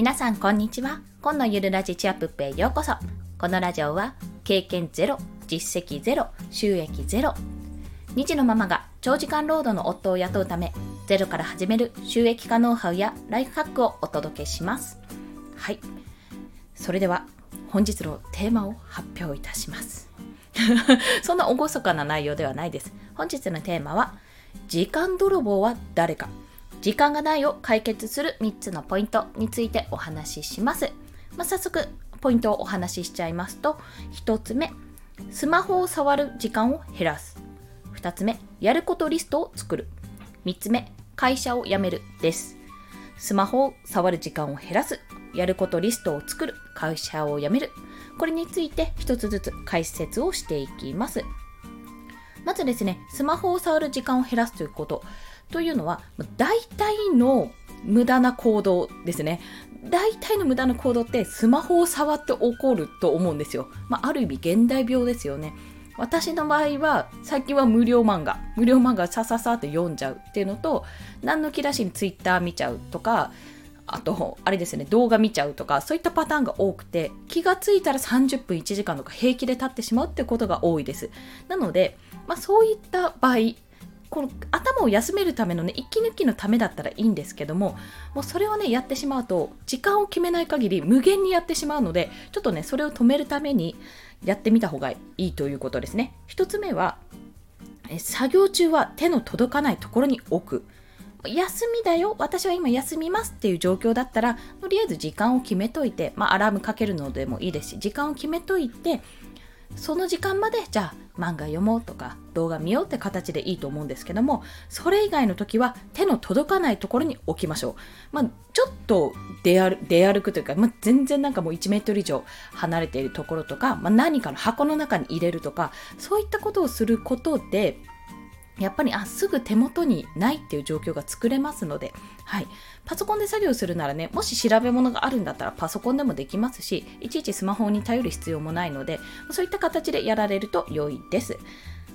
皆さんこんにちは。今のゆるラジチアップへようこそ。このラジオは経験ゼロ実績ゼロ収益ゼロ。2児のママが長時間労働の夫を雇うためゼロから始める収益化ノウハウやライフハックをお届けします。はい。それでは本日のテーマを発表いたします。そんな厳かな内容ではないです。本日のテーマは時間泥棒は誰か。時間がないを解決する3つのポイントについてお話しします。まあ、早速、ポイントをお話ししちゃいますと、1つ目、スマホを触る時間を減らす。2つ目、やることリストを作る。3つ目、会社を辞めるです。スマホを触る時間を減らす。やることリストを作る。会社を辞める。これについて1つずつ解説をしていきます。まずですね、スマホを触る時間を減らすということ。というのは、大体の無駄な行動ですね。大体の無駄な行動ってスマホを触って起こると思うんですよ。まあ、ある意味現代病ですよね。私の場合は最近は無料漫画無料漫画さささって読んじゃうっていうのと何の気なしにツイッター見ちゃうとかあとあれですね動画見ちゃうとかそういったパターンが多くて気がついたら30分1時間とか平気で経ってしまうってことが多いですなので、まあ、そういった場合この頭を休めるためのね息抜きのためだったらいいんですけどももうそれをねやってしまうと時間を決めない限り無限にやってしまうのでちょっとねそれを止めるためにやってみた方がいいということですね。1つ目は作業中は手の届かないところに置く。休みだよ私は今休みますっていう状況だったらとりあえず時間を決めといて、まあ、アラームかけるのでもいいですし時間を決めといてその時間までじゃあ漫画読もうとか動画見ようって形でいいと思うんですけどもそれ以外の時は手の届かないところに置きましょう、まあ、ちょっと出歩出歩くというか、まあ、全然なんかもう1メートル以上離れているところとか、まあ、何かの箱の中に入れるとかそういったことをすることでやっぱりあすぐ手元にないっていう状況が作れますので、はい、パソコンで作業するならねもし調べ物があるんだったらパソコンでもできますしいちいちスマホに頼る必要もないのでそういった形でやられると良いです。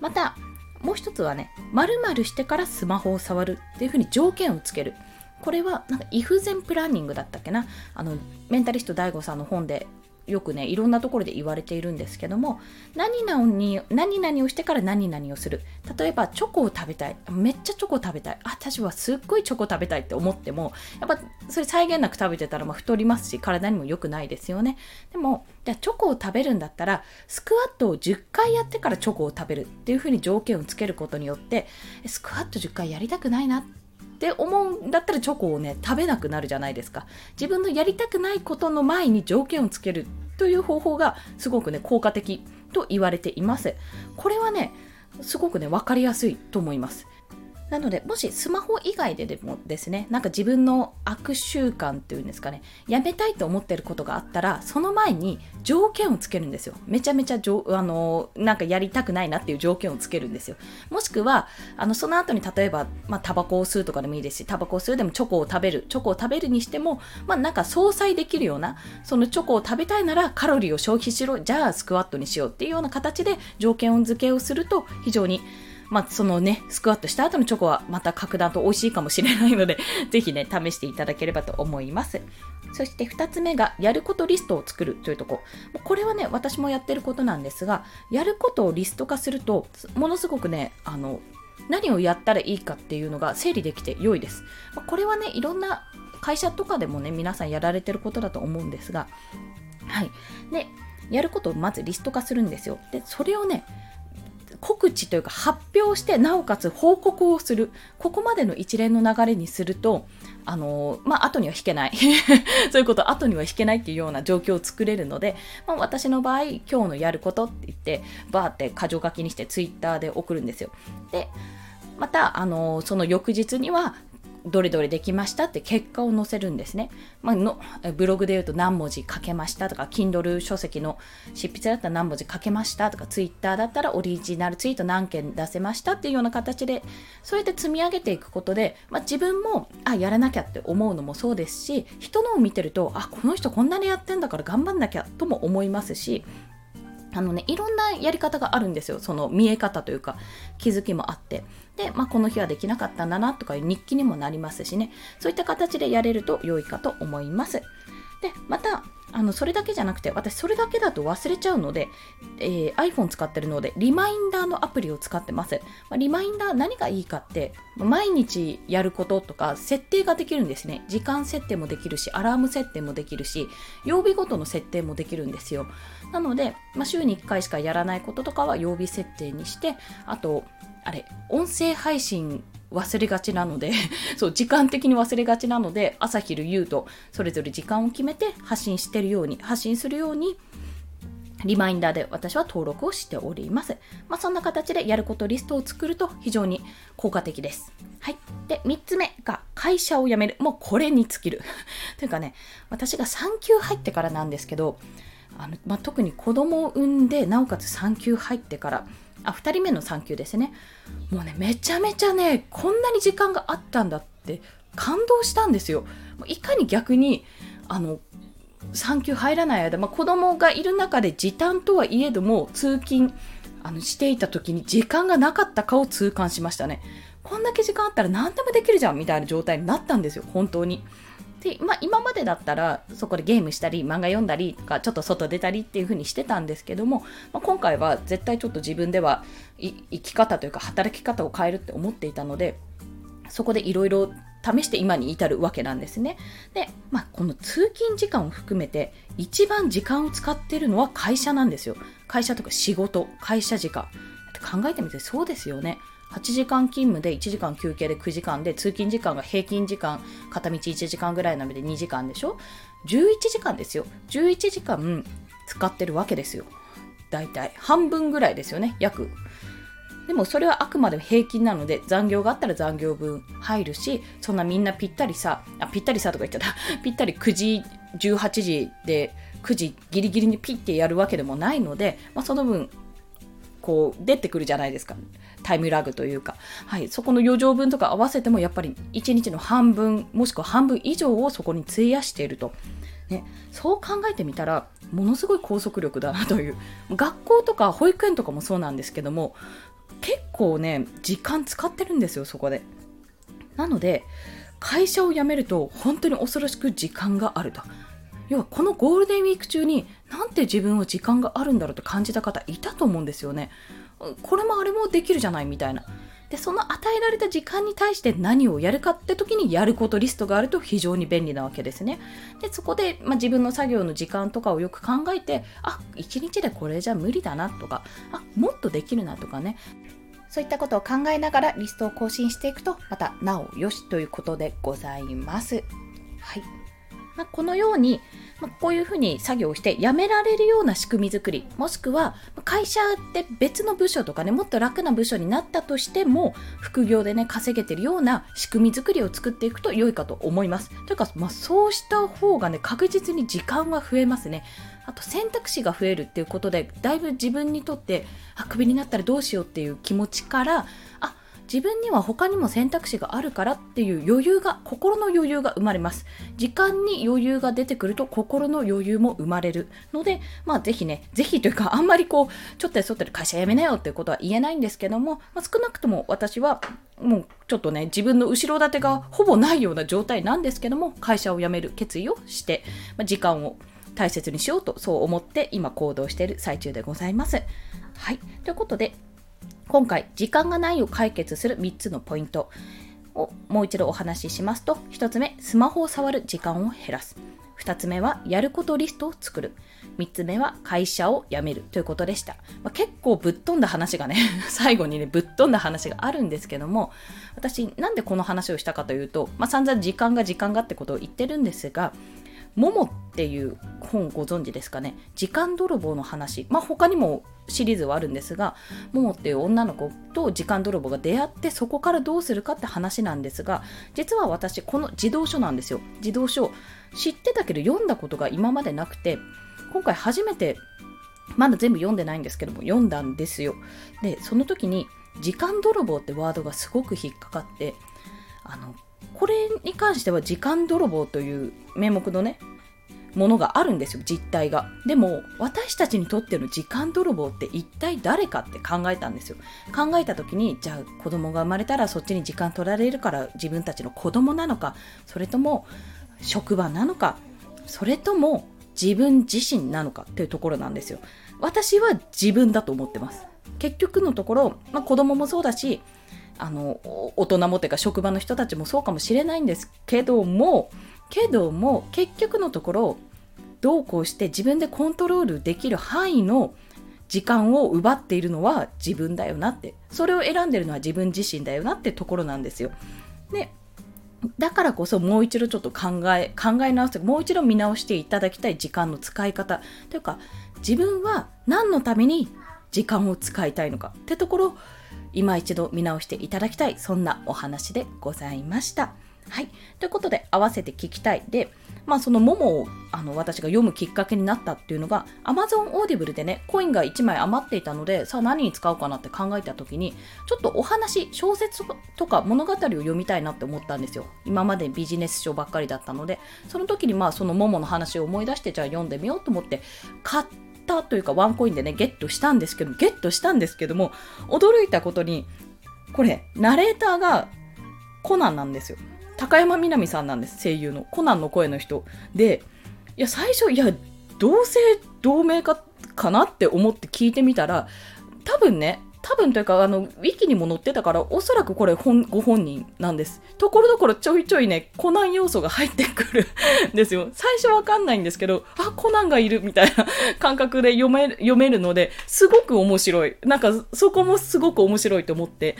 またもう一つはね〇〇してからスマホを触るっていうふうに条件をつける。これはなんかイフゼンプランニングだったっけな？あのメンタリスト DAIGO さんの本でよくねいろんなところで言われているんですけども何々に何々をしてから何々をする。例えばチョコを食べたい。めっちゃチョコ食べたい。私はすっごいチョコ食べたいって思ってもやっぱそれ際限なく食べてたらま太りますし体にも良くないですよね。でもじゃあチョコを食べるんだったらスクワットを10回やってからチョコを食べる。っていうふうに条件をつけることによってスクワット10回やりたくないなって思うんだったらチョコをね食べなくなるじゃないですか。自分のやりたくないことの前に条件をつけるという方法がすごくね効果的と言われています。これはねすごくね分かりやすいと思います。なので、もしスマホ以外ででもですね、なんか自分の悪習慣っていうんですかね、やめたいと思ってることがあったら、その前に条件をつけるんですよ。めちゃめちゃじょあのなんかやりたくないなっていう条件をつけるんですよ。もしくは、あのその後に例えば、まあ、タバコを吸うとかでもいいですし、タバコを吸うでもチョコを食べる、チョコを食べるにしても、まあ、なんか相殺できるような、そのチョコを食べたいならカロリーを消費しろ、じゃあスクワットにしようっていうような形で条件付けをすると非常にまあ、そのね、スクワットした後のチョコはまた格段と美味しいかもしれないので、ぜひね、試していただければと思います。そして2つ目が、やることリストを作るというところ。これはね、私もやってることなんですが、やることをリスト化すると、ものすごくね、あの、何をやったらいいかっていうのが整理できて良いです。これはね、いろんな会社とかでもね、皆さんやられてることだと思うんですが、はい。で、やることをまずリスト化するんですよ。で、それをね、告知というか発表してなおかつ報告をする。ここまでの一連の流れにするとあのまあ後には引けない。そういうこと後には引けないっていうような状況を作れるので、まあ、私の場合今日のやることって言ってバーって箇条書きにしてツイッターで送るんですよ。でまたあのその翌日にはどれどれできましたって結果を載せるんですね。まあ、のブログで言うと何文字書けましたとか、Kindle 書籍の執筆だったら何文字書けましたとか、Twitter だったらオリジナルツイート何件出せましたっていうような形で、そうやって積み上げていくことで、まあ、自分も、あ、やらなきゃって思うのもそうですし、人のを見てると、あ、この人こんなにやってんだから頑張んなきゃとも思いますし、あのね、いろんなやり方があるんですよ。その見え方というか、気づきもあって。で、まあ、この日はできなかったんだなとかいう日記にもなりますしね。そういった形でやれると良いかと思います。で、また、あのそれだけじゃなくて私それだけだと忘れちゃうので、えー、iPhone 使ってるのでリマインダーのアプリを使ってます、まあ、リマインダー何がいいかって毎日やることとか設定ができるんですね。時間設定もできるしアラーム設定もできるし曜日ごとの設定もできるんですよ。なので、まあ、週に1回しかやらないこととかは曜日設定にしてあとあれ音声配信忘れがちなので そう時間的に忘れがちなので朝昼夕とそれぞれ時間を決めて発信してるように発信するようにリマインダーで私は登録をしております。まあ、そんな形でやることリストを作ると非常に効果的です。はい。で、3つ目が会社を辞める。もうこれに尽きる。というかね、私が産休入ってからなんですけど、あのまあ、特に子供を産んで、なおかつ産休入ってから、あ、2人目の産休ですね。もうね、めちゃめちゃね、こんなに時間があったんだって感動したんですよ。いかに逆に、あの、産休入らない間、まあ、子供がいる中で時短とはいえども通勤あのしていた時に時間がなかったかを痛感しましたね。こんだけ時間あったら何でもできるじゃんみたいな状態になったんですよ、本当に。で、まあ、今までだったらそこでゲームしたり漫画読んだりとかちょっと外出たりっていう風にしてたんですけども、まあ、今回は絶対ちょっと自分では生き方というか働き方を変えるって思っていたのでそこでいろいろ試して今に至るわけなんですね。で、まあ、この通勤時間を含めて一番時間を使ってるのは会社なんですよ。会社とか仕事、会社時間。考えてみてそうですよね。8時間勤務で1時間休憩で9時間で通勤時間が平均時間片道1時間ぐらいなので2時間でしょ？11時間ですよ。11時間使ってるわけですよ。大体。半分ぐらいですよね。約。でもそれはあくまで平均なので残業があったら残業分入るしそんなみんなぴったりさあぴったりさとか言っちゃった。ぴったり9時18時で9時ギリギリにピッてやるわけでもないので、まあ、その分こう出てくるじゃないですか。タイムラグというか、はい、そこの余剰分とか合わせてもやっぱり1日の半分もしくは半分以上をそこに費やしていると、ね、そう考えてみたらものすごい拘束力だなという。学校とか保育園とかもそうなんですけども結構ね時間使ってるんですよそこで。なので会社を辞めると本当に恐ろしく時間があると。要はこのゴールデンウィーク中になんて自分は時間があるんだろうと感じた方いたと思うんですよねこれもあれもできるじゃないみたいな。で、その与えられた時間に対して何をやるかって時にやることリストがあると非常に便利なわけですね。で、そこで、まあ、自分の作業の時間とかをよく考えて、あ、一日でこれじゃ無理だなとか、あ、もっとできるなとかね。そういったことを考えながらリストを更新していくと、またなおよしということでございます。はい。まあ、このように、まあ、こういうふうに作業をして辞められるような仕組み作りもしくは会社で別の部署とかねもっと楽な部署になったとしても副業でね稼げてるような仕組み作りを作っていくと良いかと思います。というか、まあ、そうした方がね確実に時間は増えますね。あと選択肢が増えるっていうことでだいぶ自分にとってあクビになったらどうしようっていう気持ちからあ自分には他にも選択肢があるからっていう余裕が心の余裕が生まれます時間に余裕が出てくると心の余裕も生まれるのでまあぜひねぜひというかあんまりこうちょっとやそっとで会社辞めなよっていうことは言えないんですけども、まあ、少なくとも私はもうちょっとね自分の後ろ盾がほぼないような状態なんですけども会社を辞める決意をして、まあ、時間を大切にしようとそう思って今行動している最中でございます。はい。ということで、今回、時間がないを解決する3つのポイントをもう一度お話ししますと、1つ目、スマホを触る時間を減らす。2つ目は、やることリストを作る。3つ目は、会社を辞めるということでした。まあ、結構ぶっ飛んだ話がね、最後にね、ぶっ飛んだ話があるんですけども、私、なんでこの話をしたかというと、まあ、散々時間が時間がってことを言ってるんですが、モモっていう本ご存知ですかね？時間泥棒の話。まあ他にもシリーズはあるんですがモモっていう女の子と時間泥棒が出会ってそこからどうするかって話なんですが実は私この児童書なんですよ。児童書知ってたけど読んだことが今までなくて今回初めてまだ全部読んでないんですけども読んだんですよ。でその時に時間泥棒ってワードがすごく引っかかってあのこれに関しては時間泥棒という名目のねものがあるんですよ、実態が。でも、私たちにとっての時間泥棒って一体誰かって考えたんですよ。考えた時に、じゃあ子供が生まれたらそっちに時間取られるから自分たちの子供なのか、それとも職場なのか、それとも自分自身なのかっていうところなんですよ。私は自分だと思ってます。結局のところ、まあ、子供もそうだし、あの、大人もっていうか職場の人たちもそうかもしれないんですけども、けども結局のところどうこうして自分でコントロールできる範囲の時間を奪っているのは自分だよなってそれを選んでるのは自分自身だよなってところなんですよ。でだからこそもう一度ちょっと考え考え直してもう一度見直していただきたい時間の使い方というか自分は何のために時間を使いたいのかってところ今一度見直していただきたいそんなお話でございました。はい。ということで、合わせて聞きたい。で、まあ、そのモモをあの私が読むきっかけになったっていうのが、Amazon Audible でね、コインが1枚余っていたので、さあ何に使おうかなって考えた時に、ちょっとお話、小説とか物語を読みたいなって思ったんですよ。今までビジネス書ばっかりだったので、その時にまあそのモモの話を思い出して、じゃあ読んでみようと思って、買ってたというかワンコインでね、ゲットしたんですけど、ゲットしたんですけども、驚いたことに、これ、ナレーターがコナンなんですよ。高山みなみさんなんです声優のコナンの声の人でいや最初いや同姓同名かかなって思って聞いてみたら多分ね多分というかあのウィキにも載ってたからおそらくこれ本ご本人なんですところどころちょいちょいねコナン要素が入ってくるんですよ最初わかんないんですけどあコナンがいるみたいな感覚で読め読めるのですごく面白いなんかそこもすごく面白いと思って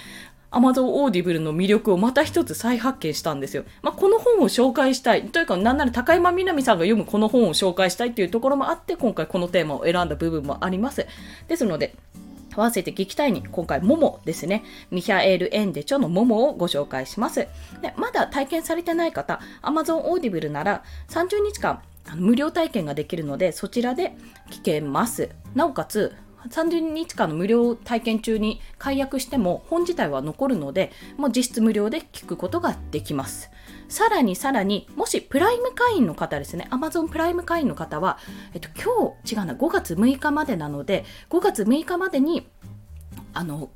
Amazon Audible の魅力をまた一つ再発見したんですよ。まあ、この本を紹介したい。というか、なんなら高山みなみさんが読むこの本を紹介したいっていうところもあって、今回このテーマを選んだ部分もあります。ですので、合わせて聞きたいに、今回、モモですね。ミヒャエール・エンデチョのモモをご紹介します。でまだ体験されてない方、Amazon Audible なら30日間無料体験ができるので、そちらで聞けます。なおかつ、30日間の無料体験中に解約しても本自体は残るので、もう実質無料で聞くことができます。さらにさらに、もしプライム会員の方ですね、Amazon プライム会員の方は、えっと、今日、違うな、5月6日までなので、5月6日までに、あの、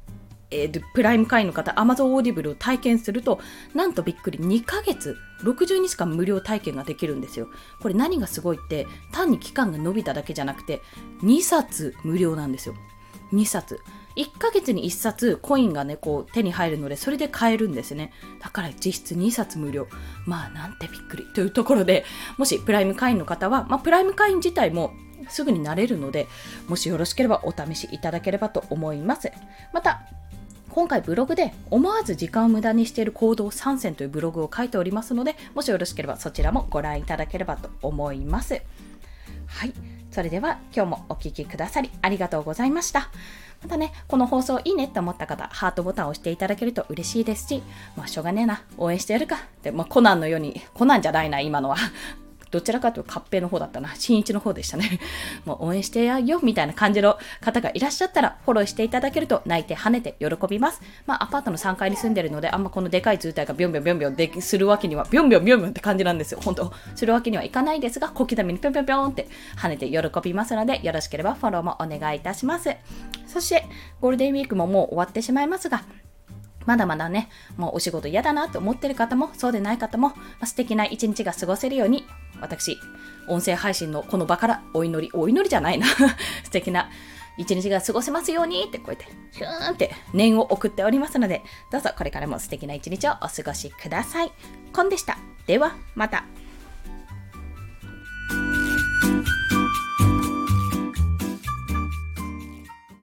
えー、プライム会員の方、Amazon Audible を体験すると、なんとびっくり2ヶ月、60日間無料体験ができるんですよ。これ何がすごいって、単に期間が伸びただけじゃなくて、2冊無料なんですよ。2冊。1ヶ月に1冊コインがね、こう手に入るので、それで買えるんですね。だから実質2冊無料。まあなんてびっくり。というところで、もしプライム会員の方は、まあプライム会員自体もすぐになれるので、もしよろしければお試しいただければと思います。また、今回ブログで思わず時間を無駄にしている行動参戦というブログを書いておりますので、もしよろしければそちらもご覧いただければと思います。はい。それでは今日もお聴きくださりありがとうございました。またね、この放送いいねって思った方、ハートボタンを押していただけると嬉しいですし、まあしょうがねえな、応援してやるか。で、まあコナンのように、コナンじゃないな、今のは。どちらかというと、合併の方だったな。新一の方でしたね。もう応援してやよ、みたいな感じの方がいらっしゃったら、フォローしていただけると、泣いて跳ねて喜びます。まあ、アパートの3階に住んでるので、あんまこのでかい図体がビョンビョンビョンビョンでするわけには、ビョンビョンビョンビョンって感じなんですよ。本当するわけにはいかないですが、小刻みにピョンピョンピョンって跳ねて喜びますので、よろしければフォローもお願いいたします。そして、ゴールデンウィークももう終わってしまいますが、まだまだね、もうお仕事嫌だなと思ってる方も、そうでない方も、まあ、素敵な一日が過ごせるように、私、音声配信のこの場からお祈り、お祈りじゃないな 素敵な一日が過ごせますようにってこうやって、ヒューンって念を送っておりますので、どうぞこれからも素敵な一日をお過ごしください。コンでした。では、また。